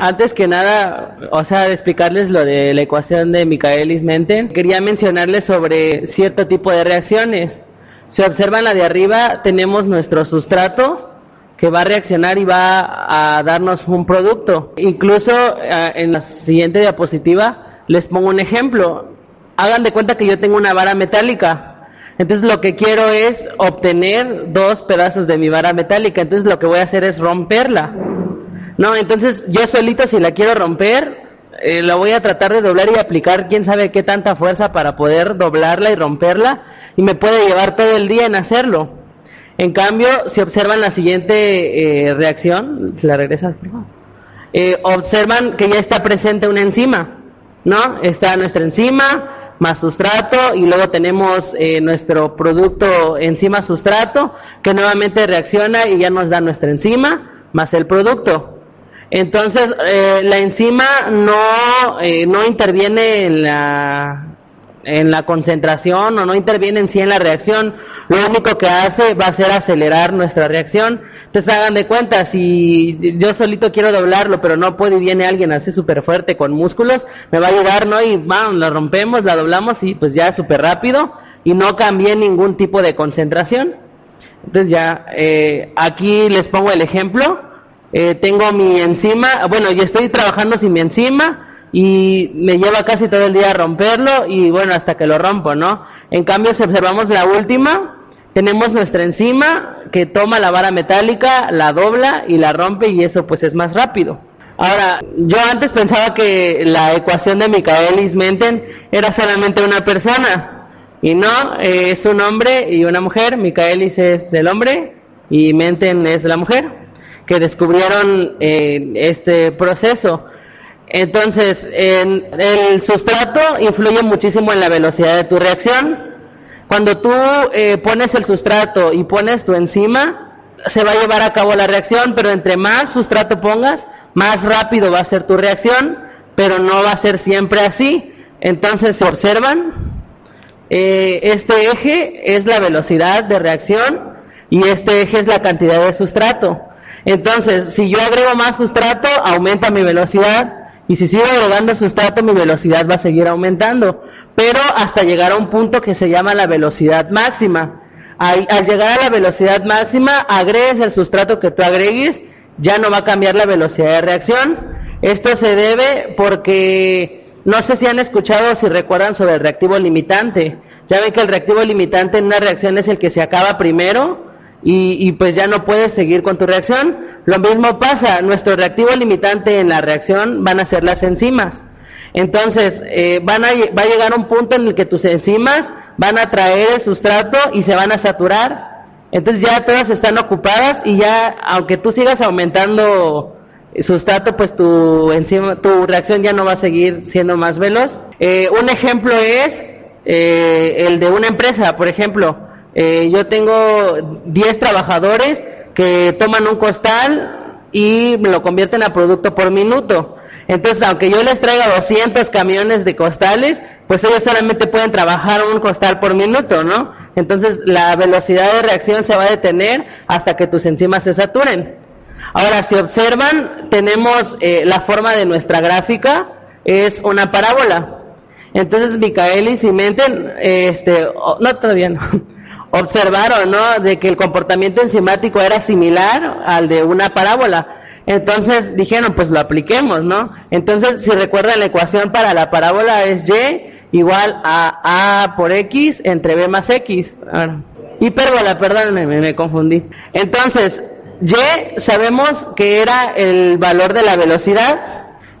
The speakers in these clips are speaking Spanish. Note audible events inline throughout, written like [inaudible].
Antes que nada, o sea, explicarles lo de la ecuación de Michaelis-Menten, quería mencionarles sobre cierto tipo de reacciones. Si observan la de arriba, tenemos nuestro sustrato que va a reaccionar y va a darnos un producto. Incluso eh, en la siguiente diapositiva les pongo un ejemplo. Hagan de cuenta que yo tengo una vara metálica. Entonces lo que quiero es obtener dos pedazos de mi vara metálica. Entonces lo que voy a hacer es romperla. No, entonces yo solito si la quiero romper, eh, la voy a tratar de doblar y aplicar quién sabe qué tanta fuerza para poder doblarla y romperla y me puede llevar todo el día en hacerlo. En cambio, si observan la siguiente eh, reacción, si la regresas, eh, observan que ya está presente una enzima, ¿no? Está nuestra enzima más sustrato y luego tenemos eh, nuestro producto enzima sustrato que nuevamente reacciona y ya nos da nuestra enzima más el producto. Entonces, la enzima no, no interviene en la, en la concentración o no interviene en sí en la reacción, lo único que hace va a ser acelerar nuestra reacción. Entonces hagan de cuenta, si yo solito quiero doblarlo, pero no puede y viene alguien así súper fuerte con músculos, me va a ayudar, ¿no? Y vamos, la rompemos, la doblamos y pues ya súper rápido y no cambié ningún tipo de concentración. Entonces ya, eh, aquí les pongo el ejemplo. Eh, tengo mi enzima, bueno, yo estoy trabajando sin mi enzima, y me lleva casi todo el día a romperlo y bueno, hasta que lo rompo, ¿no? En cambio, si observamos la última, tenemos nuestra enzima que toma la vara metálica, la dobla y la rompe y eso pues es más rápido. Ahora, yo antes pensaba que la ecuación de Michaelis-Menten era solamente una persona y no, es un hombre y una mujer, Michaelis es el hombre y Menten es la mujer, que descubrieron eh, este proceso. Entonces, el sustrato influye muchísimo en la velocidad de tu reacción. Cuando tú eh, pones el sustrato y pones tu enzima, se va a llevar a cabo la reacción, pero entre más sustrato pongas, más rápido va a ser tu reacción, pero no va a ser siempre así. Entonces, se observan, eh, este eje es la velocidad de reacción y este eje es la cantidad de sustrato. Entonces, si yo agrego más sustrato, aumenta mi velocidad y si sigo agregando sustrato, mi velocidad va a seguir aumentando, pero hasta llegar a un punto que se llama la velocidad máxima. Al, llegar a la velocidad máxima, agregues el sustrato que tú agregues, ya no va a cambiar la velocidad de reacción. Esto se debe porque no sé si han escuchado o si recuerdan sobre el reactivo limitante. Ya ven que el reactivo limitante en una reacción es el que se acaba primero y, y pues ya no puedes seguir con tu reacción. Lo mismo pasa, nuestro reactivo limitante en la reacción van a ser las enzimas. Entonces, eh, van a, va a llegar un punto en el que tus enzimas van a traer el sustrato y se van a saturar. Entonces ya todas están ocupadas y ya, aunque tú sigas aumentando sustrato, pues tu, enzima, tu reacción ya no va a seguir siendo más veloz. Eh, un ejemplo es eh, el de una empresa, por ejemplo. Yo tengo 10 trabajadores que toman un costal y me lo convierten a producto por minuto. Entonces, aunque yo les traiga 200 camiones de costales, pues ellos solamente pueden trabajar un costal por minuto, ¿no? Entonces, la velocidad de reacción se va a detener hasta que tus enzimas se saturen. Ahora, si observan, tenemos eh, la forma de nuestra gráfica, es una parábola. Entonces, Micaelis y Menten, este, no, todavía no observaron, ¿no? De que el comportamiento enzimático era similar al de una parábola. Entonces dijeron, pues lo apliquemos, ¿no? Entonces, si recuerdan, la ecuación para la parábola es y igual a a por x entre b más x. hipérbola, perdón, me, confundí. Entonces, y sabemos que era el valor de la velocidad,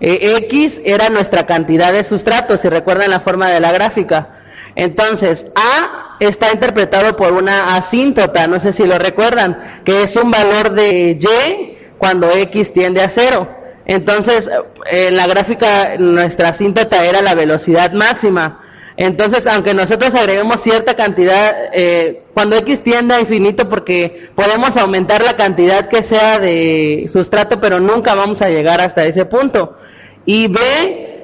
eh, x era nuestra cantidad de sustrato, si recuerdan la forma de la gráfica. Entonces, A está interpretado por una asíntota, no sé si lo recuerdan, que es un valor de Y cuando X tiende a cero. Entonces, en la gráfica nuestra asíntota era la velocidad máxima. Entonces, aunque nosotros agreguemos cierta cantidad, eh, cuando X tiende a infinito, porque podemos aumentar la cantidad que sea de sustrato, pero nunca vamos a llegar hasta ese punto. Y B,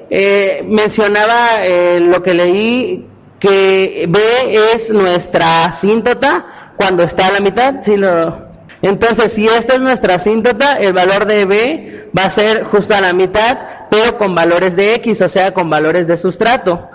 eh, mencionaba eh, lo que leí que B es nuestra asíntota cuando está a la mitad. Si lo... Entonces, si esta es nuestra asíntota, el valor de B va a ser justo a la mitad, pero con valores de X, o sea, con valores de sustrato.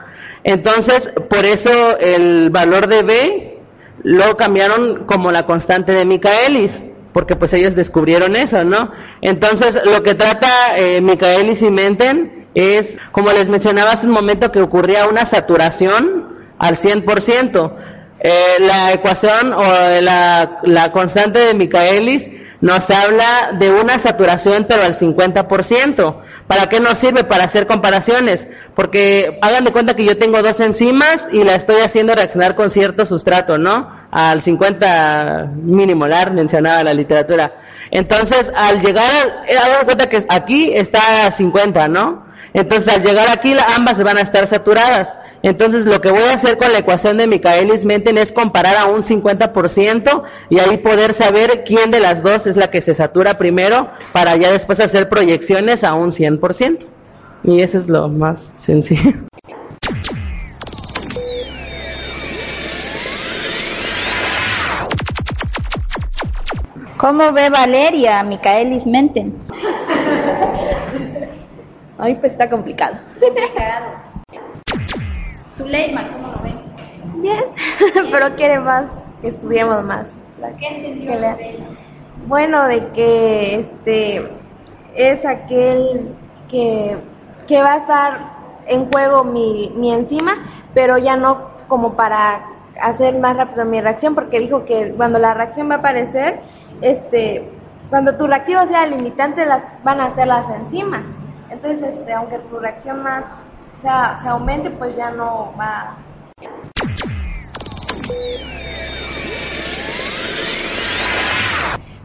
Entonces, por eso el valor de B lo cambiaron como la constante de Michaelis, porque pues ellos descubrieron eso, ¿no? Entonces, lo que trata eh, Michaelis y Menten es, como les mencionaba hace un momento, que ocurría una saturación al 100%. Eh, la ecuación o la, la constante de Michaelis nos habla de una saturación pero al 50%. ¿Para qué nos sirve? Para hacer comparaciones. Porque hagan de cuenta que yo tengo dos enzimas y la estoy haciendo reaccionar con cierto sustrato, ¿no? Al 50 minimolar mencionaba la literatura. Entonces, al llegar, hagan de cuenta que aquí está a 50, ¿no? Entonces, al llegar aquí, ambas van a estar saturadas. Entonces, lo que voy a hacer con la ecuación de Michaelis-Menten es comparar a un 50% y ahí poder saber quién de las dos es la que se satura primero para ya después hacer proyecciones a un 100%. Y eso es lo más sencillo. [laughs] ¿Cómo ve Valeria a Michaelis-Menten? Ay, pues está complicado. Complicado. Zuleima, ¿cómo lo ven? Bien, [laughs] pero quiere más, que estudiemos más. ¿Qué entendió Bueno, de que este es aquel que, que va a estar en juego mi, mi enzima, pero ya no como para hacer más rápido mi reacción, porque dijo que cuando la reacción va a aparecer, este, cuando tu reactivo sea limitante, las van a ser las enzimas. Entonces, este, aunque tu reacción más se aumente, pues ya no va.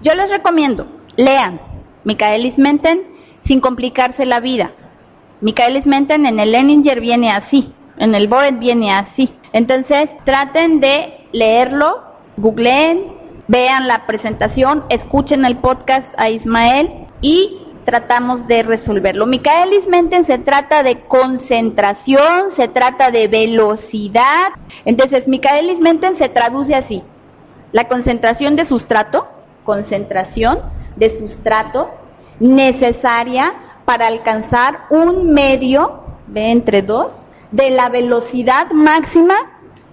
Yo les recomiendo, lean Michaelis Menten sin complicarse la vida. Michaelis Menten en el Leninger viene así, en el Boet viene así. Entonces, traten de leerlo, googleen, vean la presentación, escuchen el podcast a Ismael y tratamos de resolverlo. Michaelis Menten se trata de concentración, se trata de velocidad. Entonces, Michaelis Menten se traduce así. La concentración de sustrato, concentración de sustrato necesaria para alcanzar un medio, ve entre dos, de la velocidad máxima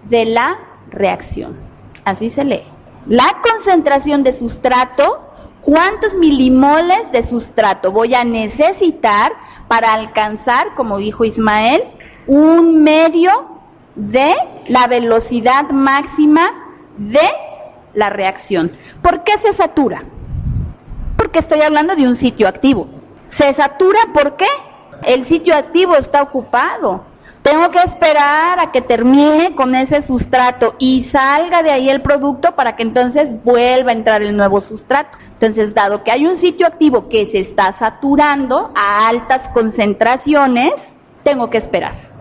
de la reacción. Así se lee. La concentración de sustrato ¿Cuántos milimoles de sustrato voy a necesitar para alcanzar, como dijo Ismael, un medio de la velocidad máxima de la reacción? ¿Por qué se satura? Porque estoy hablando de un sitio activo. ¿Se satura por qué? El sitio activo está ocupado. Tengo que esperar a que termine con ese sustrato y salga de ahí el producto para que entonces vuelva a entrar el nuevo sustrato. Entonces, dado que hay un sitio activo que se está saturando a altas concentraciones, tengo que esperar.